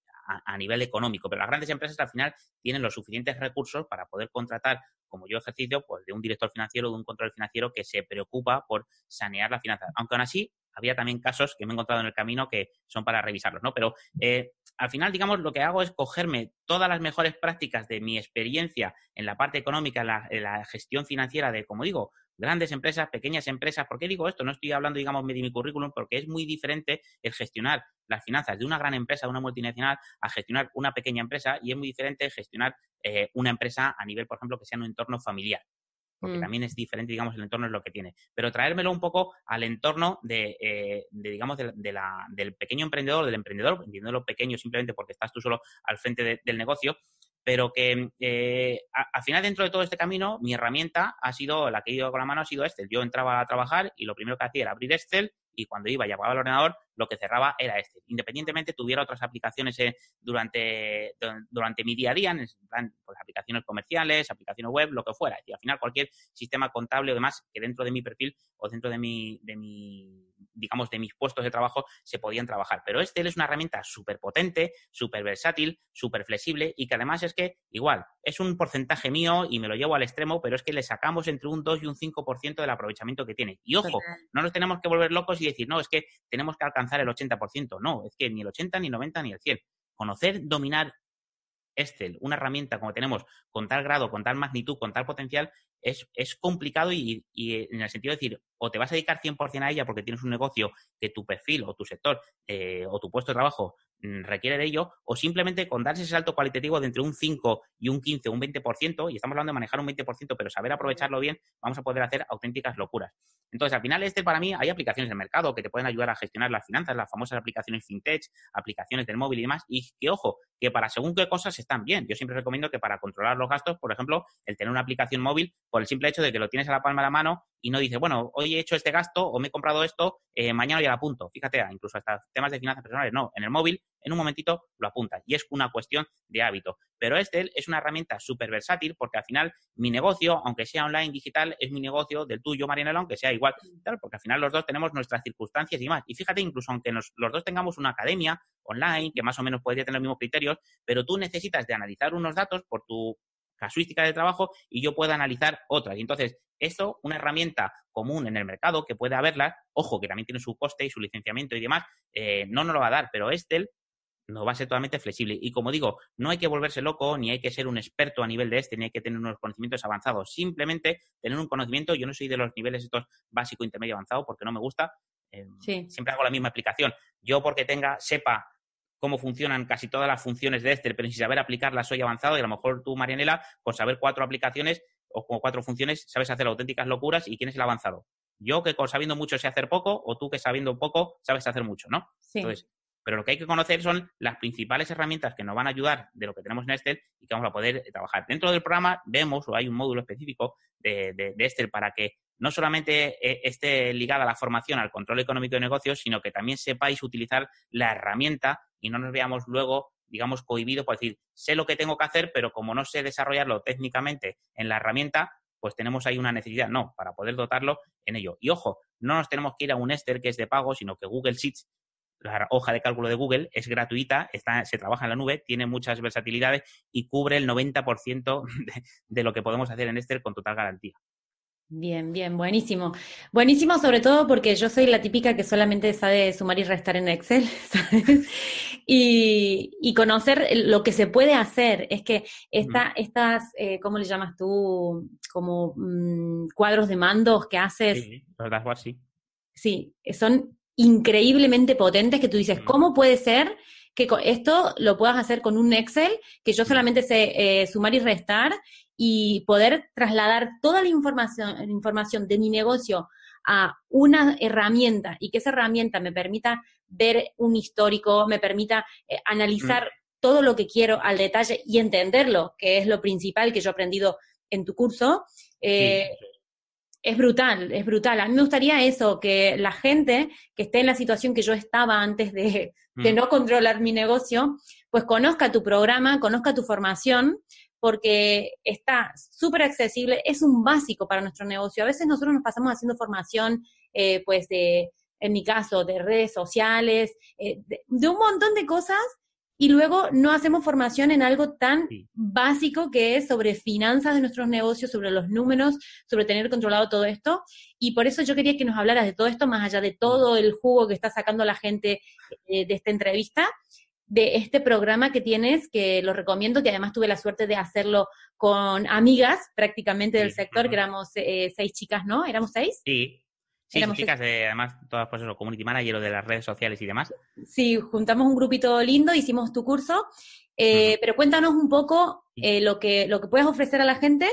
a, nivel económico, pero las grandes empresas al final tienen los suficientes recursos para poder contratar, como yo ejercicio, pues de un director financiero, o de un control financiero que se preocupa por sanear la finanza. Aunque aún así, había también casos que me he encontrado en el camino que son para revisarlos, ¿no? Pero eh, al final, digamos, lo que hago es cogerme todas las mejores prácticas de mi experiencia en la parte económica, en la, gestión financiera de, como digo, grandes empresas, pequeñas empresas. ¿Por qué digo esto? No estoy hablando, digamos, de mi currículum, porque es muy diferente el gestionar las finanzas de una gran empresa, de una multinacional, a gestionar una pequeña empresa y es muy diferente gestionar eh, una empresa a nivel, por ejemplo, que sea en un entorno familiar. Porque mm. también es diferente, digamos, el entorno es lo que tiene. Pero traérmelo un poco al entorno de, eh, digamos, de, la, del pequeño emprendedor, del emprendedor, lo pequeño simplemente porque estás tú solo al frente del negocio, pero que eh, al final dentro de todo este camino mi herramienta ha sido, la que he ido con la mano ha sido Excel. Yo entraba a trabajar y lo primero que hacía era abrir Excel y cuando iba y apagaba el ordenador, lo que cerraba era este. Independientemente tuviera otras aplicaciones eh, durante, durante mi día a día, en plan, pues, aplicaciones comerciales, aplicaciones web, lo que fuera. Y al final cualquier sistema contable o demás que dentro de mi perfil o dentro de mi, de mi digamos, de mis puestos de trabajo se podían trabajar. Pero Excel es una herramienta súper potente, súper versátil, súper flexible y que además es que, igual, es un porcentaje mío y me lo llevo al extremo, pero es que le sacamos entre un 2 y un 5% del aprovechamiento que tiene. Y ojo, no nos tenemos que volver locos y decir, no, es que tenemos que alcanzar el 80%. No, es que ni el 80, ni el 90, ni el 100. Conocer, dominar Excel, una herramienta como tenemos con tal grado, con tal magnitud, con tal potencial, es, es complicado y, y, en el sentido de decir, o te vas a dedicar 100% a ella porque tienes un negocio que tu perfil o tu sector eh, o tu puesto de trabajo requiere de ello, o simplemente con darse ese salto cualitativo de entre un 5 y un 15 o un 20%, y estamos hablando de manejar un 20%, pero saber aprovecharlo bien, vamos a poder hacer auténticas locuras. Entonces, al final, este para mí, hay aplicaciones del mercado que te pueden ayudar a gestionar las finanzas, las famosas aplicaciones fintech, aplicaciones del móvil y demás, y que, ojo, que para según qué cosas están bien. Yo siempre recomiendo que para controlar los gastos, por ejemplo, el tener una aplicación móvil, por el simple hecho de que lo tienes a la palma de la mano y no dices, bueno, hoy he hecho este gasto o me he comprado esto, eh, mañana ya lo apunto. Fíjate, incluso hasta temas de finanzas personales, no, en el móvil, en un momentito lo apuntas y es una cuestión de hábito. Pero este es una herramienta súper versátil porque al final mi negocio, aunque sea online digital, es mi negocio del tuyo, Marianela, aunque sea igual, porque al final los dos tenemos nuestras circunstancias y más. Y fíjate, incluso aunque los dos tengamos una academia online, que más o menos podría tener los mismos criterios, pero tú necesitas de analizar unos datos por tu casuística de trabajo y yo pueda analizar otras. Y entonces, esto, una herramienta común en el mercado que puede haberla, ojo, que también tiene su coste y su licenciamiento y demás, eh, no nos lo va a dar, pero Estel no va a ser totalmente flexible. Y como digo, no hay que volverse loco, ni hay que ser un experto a nivel de este, ni hay que tener unos conocimientos avanzados. Simplemente tener un conocimiento, yo no soy de los niveles estos básico, intermedio, avanzado, porque no me gusta. Eh, siempre hago la misma explicación. Yo porque tenga, sepa cómo funcionan casi todas las funciones de Excel, pero sin saber aplicarlas soy avanzado y a lo mejor tú, Marianela, con saber cuatro aplicaciones o como cuatro funciones, sabes hacer auténticas locuras y quién es el avanzado. Yo que con sabiendo mucho sé hacer poco o tú que sabiendo poco sabes hacer mucho, ¿no? Sí. pero lo que hay que conocer son las principales herramientas que nos van a ayudar de lo que tenemos en Excel y que vamos a poder trabajar. Dentro del programa vemos o hay un módulo específico de, de, de Excel para que no solamente eh, esté ligada la formación al control económico de negocios, sino que también sepáis utilizar la herramienta y no nos veamos luego, digamos, cohibidos por decir, sé lo que tengo que hacer, pero como no sé desarrollarlo técnicamente en la herramienta, pues tenemos ahí una necesidad, no, para poder dotarlo en ello. Y ojo, no nos tenemos que ir a un Esther que es de pago, sino que Google Sheets, la hoja de cálculo de Google, es gratuita, está, se trabaja en la nube, tiene muchas versatilidades y cubre el 90% *laughs* de, de lo que podemos hacer en Esther con total garantía. Bien, bien, buenísimo. Buenísimo sobre todo porque yo soy la típica que solamente sabe sumar y restar en Excel, *laughs* ¿sabes? Y, conocer lo que se puede hacer. Es que esta, estas, eh, ¿cómo le llamas tú? Como mm, cuadros de mandos que haces. Sí, los dashboards, sí. Sí, son increíblemente potentes que tú dices, ¿cómo puede ser que esto lo puedas hacer con un Excel, que yo solamente sé eh, sumar y restar y poder trasladar toda la información, información de mi negocio a una herramienta y que esa herramienta me permita ver un histórico, me permita eh, analizar mm. todo lo que quiero al detalle y entenderlo, que es lo principal que yo he aprendido en tu curso, eh, es brutal, es brutal. A mí me gustaría eso, que la gente que esté en la situación que yo estaba antes de, de mm. no controlar mi negocio, pues conozca tu programa, conozca tu formación, porque está súper accesible, es un básico para nuestro negocio. A veces nosotros nos pasamos haciendo formación, eh, pues de, en mi caso, de redes sociales, eh, de, un montón de cosas, y luego no hacemos formación en algo tan básico que es sobre finanzas de nuestros negocios, sobre los números, sobre tener controlado todo esto. Y por eso yo quería que nos hablaras de todo esto, más allá de todo el jugo que está sacando la gente eh, de esta entrevista de este programa que tienes, que lo recomiendo, que además tuve la suerte de hacerlo con amigas prácticamente del sector, que éramos eh, seis chicas, ¿no? ¿Éramos seis? Sí. Sí, chicas, de, además, todas pues eso, community manager de las redes sociales y demás. Sí, juntamos un grupito lindo, hicimos tu curso, eh, pero cuéntanos un poco eh, lo, que, lo que puedes ofrecer a la gente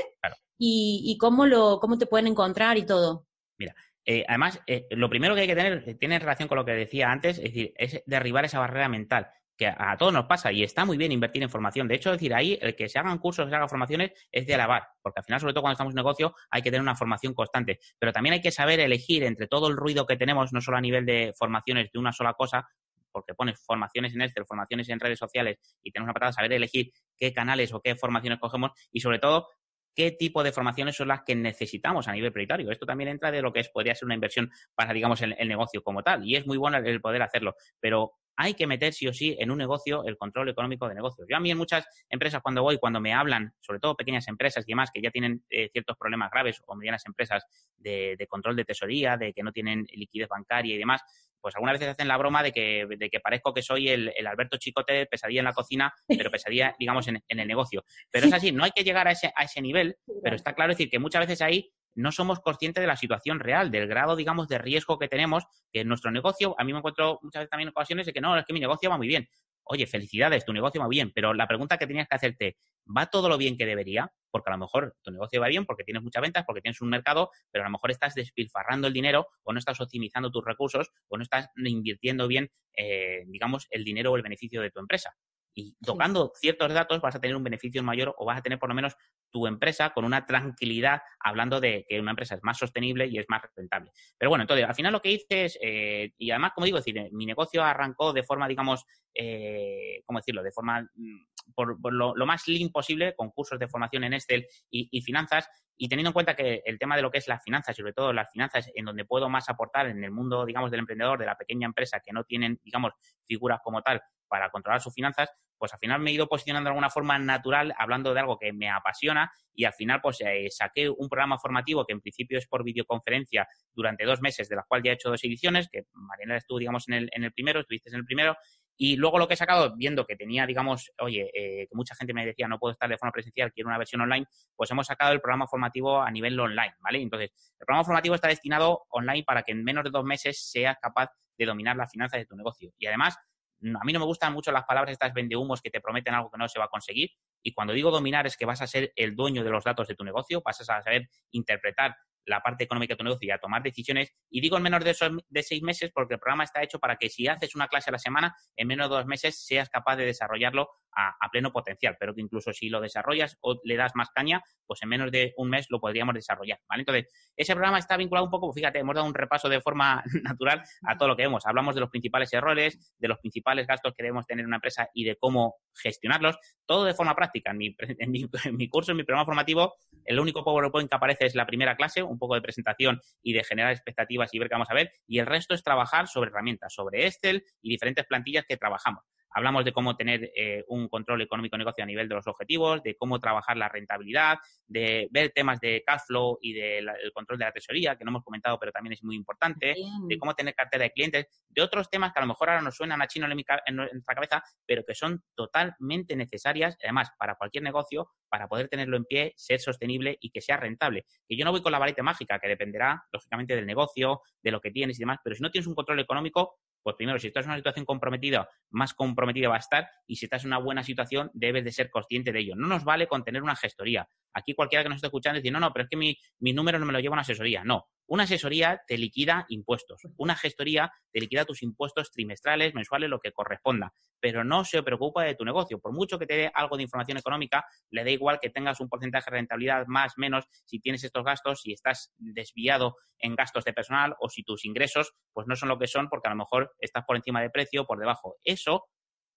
y, cómo, lo, cómo te pueden encontrar y todo. Mira, eh, además, lo primero que hay que tener, tiene relación con lo que decía antes, es decir, es derribar esa barrera mental que a todos nos pasa y está muy bien invertir en formación. De hecho, decir, ahí el que se hagan cursos, se hagan formaciones es de alabar, porque al final, sobre todo cuando estamos en negocio, hay que tener una formación constante. Pero también hay que saber elegir entre todo el ruido que tenemos, no solo a nivel de formaciones de una sola cosa, porque pones formaciones en Excel, formaciones en redes sociales y tenemos una patada, saber elegir qué canales o qué formaciones cogemos y sobre todo qué tipo de formaciones son las que necesitamos a nivel prioritario. Esto también entra de lo que es, podría ser una inversión para, digamos, el, el negocio como tal. Y es muy bueno el poder hacerlo. Pero hay que meter sí o sí en un negocio el control económico de negocios. Yo a mí en muchas empresas cuando voy, cuando me hablan, sobre todo pequeñas empresas y demás que ya tienen eh, ciertos problemas graves o medianas empresas de, control de tesorería, de que no tienen liquidez bancaria y demás, pues algunas veces hacen la broma de que, de que parezco que soy el, Alberto Chicote pesadilla en la cocina, pero pesadilla, digamos, en, en, el negocio. Pero es *laughs* así, no hay que llegar a ese, a ese nivel, pero está claro decir que muchas veces ahí no somos conscientes de la situación real, del grado, digamos, de riesgo que tenemos, que en nuestro negocio, a mí me encuentro muchas veces también ocasiones de que no, es que mi negocio va muy bien. Oye, felicidades, tu negocio va bien, pero la pregunta que tenías que hacerte, ¿va todo lo bien que debería? Porque a lo mejor tu negocio va bien porque tienes muchas ventas, porque tienes un mercado, pero a lo mejor estás despilfarrando el dinero o no estás optimizando tus recursos o no estás invirtiendo bien, eh, digamos, el dinero o el beneficio de tu empresa. Y tocando ciertos datos vas a tener un beneficio mayor o vas a tener por lo menos tu empresa con una tranquilidad hablando de que una empresa es más sostenible y es más rentable. Pero bueno, entonces al final lo que hice es, eh, y además como digo, decir, mi negocio arrancó de forma, digamos, eh, ¿cómo decirlo? De forma, mm, por, lo, más lean posible, con cursos de formación en Excel y, finanzas, y teniendo en cuenta que el tema de lo que es las finanzas, y sobre todo las finanzas en donde puedo más aportar en el mundo, digamos, del emprendedor, de la pequeña empresa que no tienen, digamos, figuras como tal para controlar sus finanzas, pues al final me he ido posicionando de alguna forma natural, hablando de algo que me apasiona y al final pues eh, saqué un programa formativo que en principio es por videoconferencia durante dos meses, de la cual ya he hecho dos ediciones, que Mariana estuvo, digamos, en el, en el primero, estuviste en el primero, y luego lo que he sacado, viendo que tenía, digamos, oye, eh, que mucha gente me decía no puedo estar de forma presencial, quiero una versión online, pues hemos sacado el programa formativo a nivel online, ¿vale? Entonces, el programa formativo está destinado online para que en menos de dos meses seas capaz de dominar las finanzas de tu negocio. Y además, a mí no me gustan mucho las palabras estas vendehumos que te prometen algo que no se va a conseguir. Y cuando digo dominar es que vas a ser el dueño de los datos de tu negocio, vas a saber interpretar la parte económica de tu negocio y a tomar decisiones. Y digo en menos de, esos, de seis meses porque el programa está hecho para que si haces una clase a la semana, en menos de dos meses seas capaz de desarrollarlo a, pleno potencial, pero que incluso si lo desarrollas o le das más caña, pues en menos de un mes lo podríamos desarrollar, ¿vale? Entonces, ese programa está vinculado un poco, fíjate, hemos dado un repaso de forma *laughs* natural a todo lo que vemos. Hablamos de los principales errores, de los principales gastos que debemos tener en una empresa y de cómo gestionarlos, todo de forma práctica. En mi, *laughs* en mi, en mi curso, en mi programa formativo, el único PowerPoint que aparece es la primera clase, un poco de presentación y de generar expectativas y ver qué vamos a ver, y el resto es trabajar sobre herramientas, sobre Excel y diferentes plantillas que trabajamos. Hablamos de cómo tener eh, un control económico de negocio a nivel de los objetivos, de cómo trabajar la rentabilidad, de ver temas de cash flow y del control de la tesorería, que no hemos comentado, pero también es muy importante, de cómo tener cartera de clientes, de otros temas que a lo mejor ahora nos suenan a chino en, nuestra cabeza, pero que son totalmente necesarias, además, para cualquier negocio, para poder tenerlo en pie, ser sostenible y que sea rentable. Que yo no voy con la varita mágica, que dependerá, lógicamente, del negocio, de lo que tienes y demás, pero si no tienes un control económico, pues primero, si estás en una situación comprometida, más comprometida va a estar, y si estás en una buena situación, debes de ser consciente de ello. No nos vale con tener una gestoría. Aquí cualquiera que nos esté escuchando dice, no, no, pero es que mi, mi número no me lo lleva una asesoría. No, una asesoría te liquida impuestos. Una gestoría te liquida tus impuestos trimestrales, mensuales, lo que corresponda. Pero no se preocupa de tu negocio. Por mucho que te dé algo de información económica, le da igual que tengas un porcentaje de rentabilidad más, menos, si tienes estos gastos, si estás desviado en gastos de personal o si tus ingresos pues no son lo que son porque a lo mejor estás por encima de precio o por debajo. Eso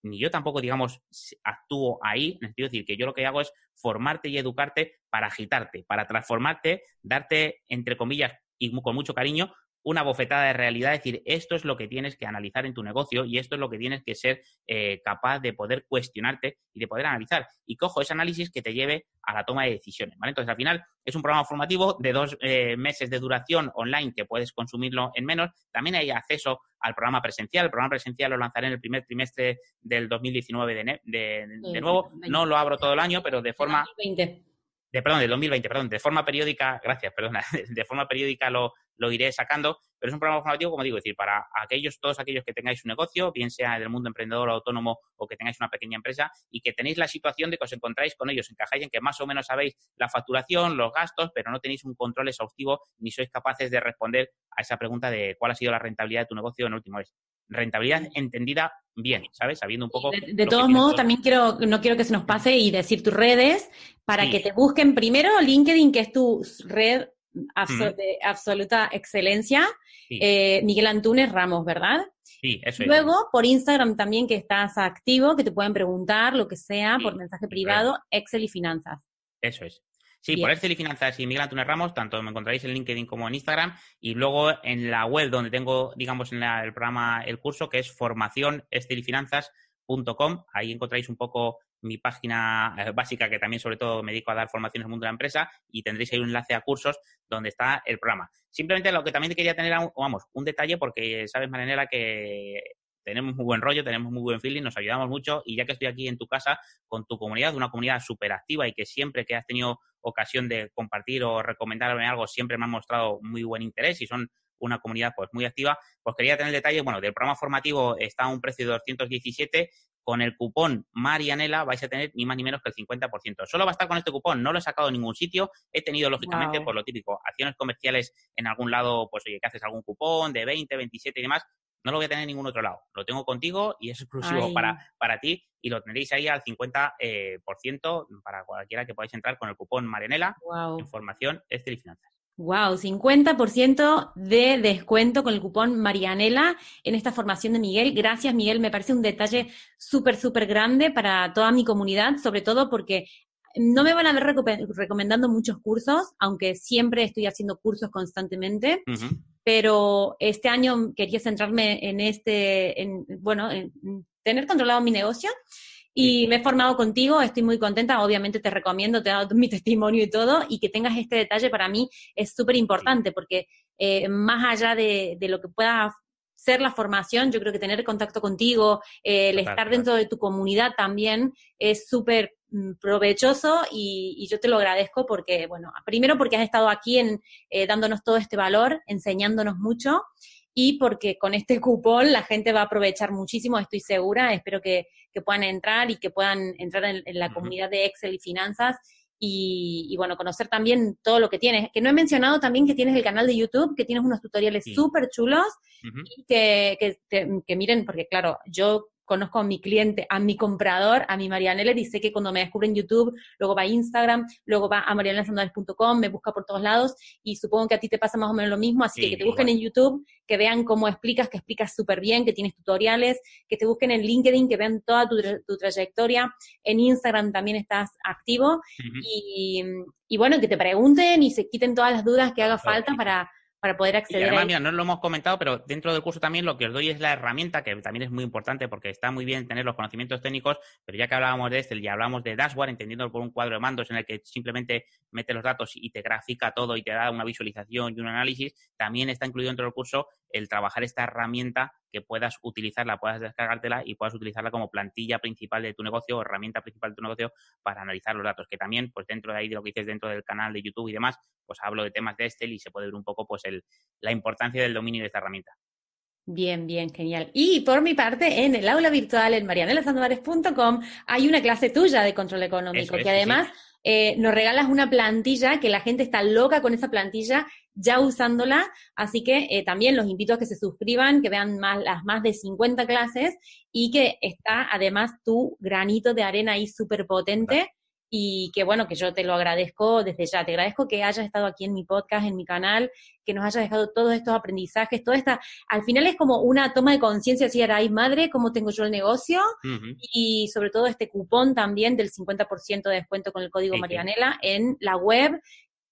ni yo tampoco, digamos, actúo ahí, es decir, que yo lo que hago es formarte y educarte para agitarte, para transformarte, darte, entre comillas, y con mucho cariño, una bofetada de realidad, es decir, esto es lo que tienes que analizar en tu negocio y esto es lo que tienes que ser eh, capaz de poder cuestionarte y de poder analizar. Y cojo ese análisis que te lleve a la toma de decisiones. ¿vale? Entonces, al final, es un programa formativo de dos eh, meses de duración online que puedes consumirlo en menos. También hay acceso al programa presencial. El programa presencial lo lanzaré en el primer trimestre del 2019 de, de, nuevo. No lo abro todo el año, pero de forma... de, perdón, del 2020, perdón, de forma periódica, gracias, perdona, *laughs* de forma periódica lo, lo iré sacando, pero es un programa formativo, como digo, es decir, para aquellos, todos aquellos que tengáis un negocio, bien sea del mundo emprendedor o autónomo o que tengáis una pequeña empresa y que tenéis la situación de que os encontráis con ellos, encajáis en que más o menos sabéis la facturación, los gastos, pero no tenéis un control exhaustivo ni sois capaces de responder a esa pregunta de cuál ha sido la rentabilidad de tu negocio en el último mes rentabilidad entendida bien, ¿sabes? Sabiendo un poco. De, todos modos, también quiero, no quiero que se nos pase y decir tus redes para que te busquen primero LinkedIn, que es tu red de absoluta excelencia. Eh, Miguel Antunes Ramos, ¿verdad? Sí, eso Luego, por Instagram también, que estás activo, que te pueden preguntar lo que sea por mensaje privado, Excel y Finanzas. Eso es. Sí, por Excel y Finanzas y Miguel Antunes Ramos, tanto me encontraréis en LinkedIn como en Instagram, y luego en la web donde tengo, digamos, en el programa, el curso, que es formación ahí encontráis un poco mi página eh, básica, que también sobre todo me dedico a dar formaciones en el mundo de la empresa, y tendréis ahí un enlace a cursos donde está el programa. Simplemente lo que también quería tener, vamos, un detalle, porque sabes, Marinela, que tenemos muy buen rollo, tenemos muy buen feeling, nos ayudamos mucho y ya que estoy aquí en tu casa con tu comunidad, una comunidad súper activa y que siempre que has tenido ocasión de compartir o recomendarme algo, siempre me han mostrado muy buen interés y son una comunidad pues muy activa, pues quería tener el detalle, bueno, del programa formativo está a un precio de 217, con el cupón Marianela vais a tener ni más ni menos que el 50%. Solo va a estar con este cupón, no lo he sacado en ningún sitio, he tenido lógicamente por lo típico, acciones comerciales en algún lado, pues oye, que haces algún cupón de 20, 27 y demás, no lo voy a tener en ningún otro lado. Lo tengo contigo y es exclusivo para, para ti y lo tendréis ahí al 50% eh, para cualquiera que podáis entrar con el cupón Marianela wow. en formación y Finanzas. Wow, 50% de descuento con el cupón Marianela en esta formación de Miguel. Gracias, Miguel. Me parece un detalle súper, súper grande para toda mi comunidad, sobre todo porque no me van a ver recomendando muchos cursos, aunque siempre estoy haciendo cursos constantemente, pero este año quería centrarme en este, en, bueno, en tener controlado mi negocio y me he formado contigo, estoy muy contenta, obviamente te recomiendo, te he dado *laughs* mi testimonio y todo, y que tengas este detalle para mí es súper importante porque eh, más allá de, de, lo que pueda ser la formación, yo creo que tener contacto contigo, eh, el estar dentro de tu comunidad también es súper mm, provechoso y, yo te lo agradezco porque, bueno, primero porque has estado aquí en, eh, dándonos todo este valor, enseñándonos mucho y porque con este cupón la gente va a aprovechar muchísimo, estoy segura, espero que, puedan entrar y que puedan entrar en, la comunidad de Excel y finanzas y, bueno, conocer también todo lo que tienes. Que no he mencionado también que tienes el canal de YouTube, que tienes unos tutoriales súper chulos y que, que, miren, porque claro, yo conozco a mi cliente, a mi comprador, a mi Marianela, y sé que cuando me descubre en YouTube, luego va a Instagram, luego va a marianelasandales.com, me busca por todos lados, y supongo que a ti te pasa más o menos lo mismo, así que que te busquen en YouTube, que vean cómo explicas, que explicas súper bien, que tienes tutoriales, que te busquen en LinkedIn, que vean toda tu, trayectoria, en Instagram también estás activo, y, y, bueno, que te pregunten y se quiten todas las dudas que haga falta para para poder acceder además, a mira, no lo hemos comentado, pero dentro del curso también lo que os doy es la herramienta, que también es muy importante porque está muy bien tener los conocimientos técnicos, pero ya que hablábamos de este y hablamos de dashboard, entendiendo por un cuadro de mandos en el que simplemente mete los datos y te grafica todo y te da una visualización y un análisis, también está incluido dentro del curso el trabajar esta herramienta que puedas utilizarla, puedas descargártela y puedas utilizarla como plantilla principal de tu negocio o herramienta principal de tu negocio para analizar los datos, que también, pues dentro de ahí de lo que dices dentro del canal de YouTube y demás, pues hablo de temas de Excel y se puede ver un poco pues el, la importancia del dominio de esta herramienta. Bien, bien, genial. Y por mi parte, en el aula virtual en marianelasandovares.com hay una clase tuya de control económico, que además eh, nos regalas una plantilla que la gente está loca con esa plantilla ya usándola, así que eh, también los invito a que se suscriban, que vean más, las más de 50 clases y que está además tu granito de arena ahí súper potente y que bueno, que yo te lo agradezco desde ya. Te agradezco que hayas estado aquí en mi podcast, en mi canal, que nos hayas dejado todos estos aprendizajes, toda esta, al final es como una toma de conciencia, si era, ay madre, ¿cómo tengo yo el negocio? Y sobre todo este cupón también del 50% de descuento con el código Marianela en la web.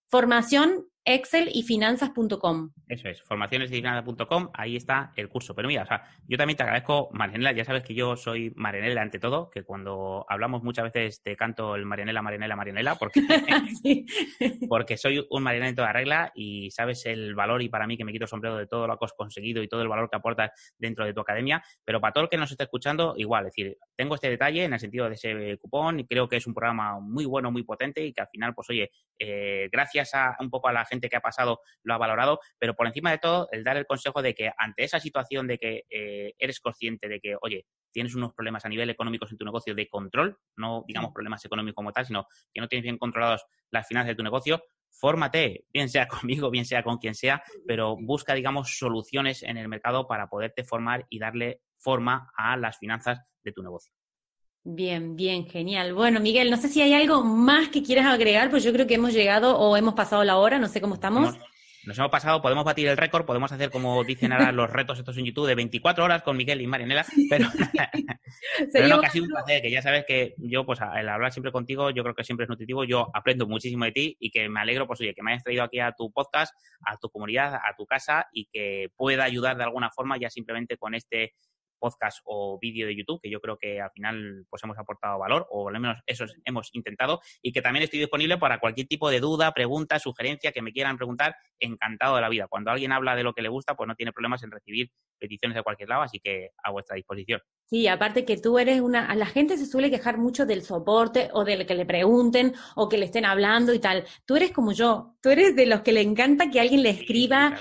Formación Excel y finanzas.com. Eso es, formacionesdivinada.com, ahí está el curso. Pero mira, o sea, yo también te agradezco, Marianela, ya sabes que yo soy Marianela ante todo, que cuando hablamos muchas veces te canto el Marianela, Marianela, Marianela, porque, *laughs* *laughs* porque soy un Marianela en toda regla y sabes el valor y para mí que me quito el sombrero de todo lo que has conseguido y todo el valor que aportas dentro de tu academia, pero para todo el que nos esté escuchando, igual, es decir, tengo este detalle en el sentido de ese cupón y creo que es un programa muy bueno, muy potente y que al final, pues oye, eh, gracias a un poco a la gente que ha pasado lo ha valorado, pero por encima de todo, el dar el consejo de que ante esa situación de que eh, eres consciente de que, oye, tienes unos problemas a nivel económico en tu negocio de control, no digamos problemas económicos como tal, sino que no tienes bien controlados las finanzas de tu negocio, fórmate, bien sea *laughs* conmigo, bien sea con quien sea, pero busca, digamos, soluciones en el mercado para poderte formar y darle forma a las finanzas de tu negocio. Bien, bien, genial. Bueno, Miguel, no sé si hay algo más que quieras agregar, pues yo creo que hemos llegado o hemos pasado la hora, no sé cómo estamos. Nos, hemos pasado, podemos batir el récord, podemos hacer como dicen ahora los retos estos en YouTube de 24 horas con Miguel y Marianela, pero, *laughs* pero no, que ha sido un placer, que ya sabes que yo, pues al hablar siempre contigo, yo creo que siempre es nutritivo, yo aprendo muchísimo de ti y que me alegro, pues oye, que me hayas traído aquí a tu podcast, a tu comunidad, a tu casa y que pueda ayudar de alguna forma ya simplemente con este podcast o vídeo de YouTube, que yo creo que al final pues hemos aportado valor, o al menos eso hemos intentado, y que también estoy disponible para cualquier tipo de duda, pregunta, sugerencia que me quieran preguntar, encantado de la vida. Cuando alguien habla de lo que le gusta, pues no tiene problemas en recibir peticiones de cualquier lado, así que a vuestra disposición. Sí, aparte que tú eres una, la gente se suele quejar mucho del soporte o del que le pregunten o que le estén hablando y tal. Tú eres como yo, tú eres de los que le encanta que alguien le escriba,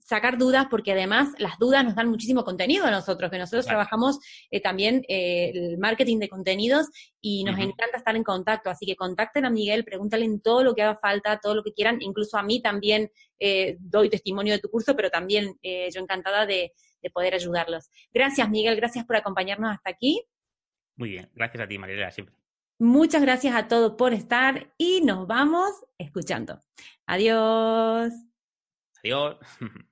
sacar dudas, porque además las dudas nos dan muchísimo contenido a nosotros, que nosotros trabajamos eh, también eh, el marketing de contenidos y nos encanta estar en contacto. Así que contacten a Miguel, pregúntale en todo lo que haga falta, todo lo que quieran, incluso a mí también eh, doy testimonio de tu curso, pero también yo encantada de de poder ayudarlos. Gracias, Miguel, gracias por acompañarnos hasta aquí. Muy bien, gracias a ti, María, siempre. Muchas gracias a todos por estar y nos vamos escuchando. Adiós. Adiós. *laughs*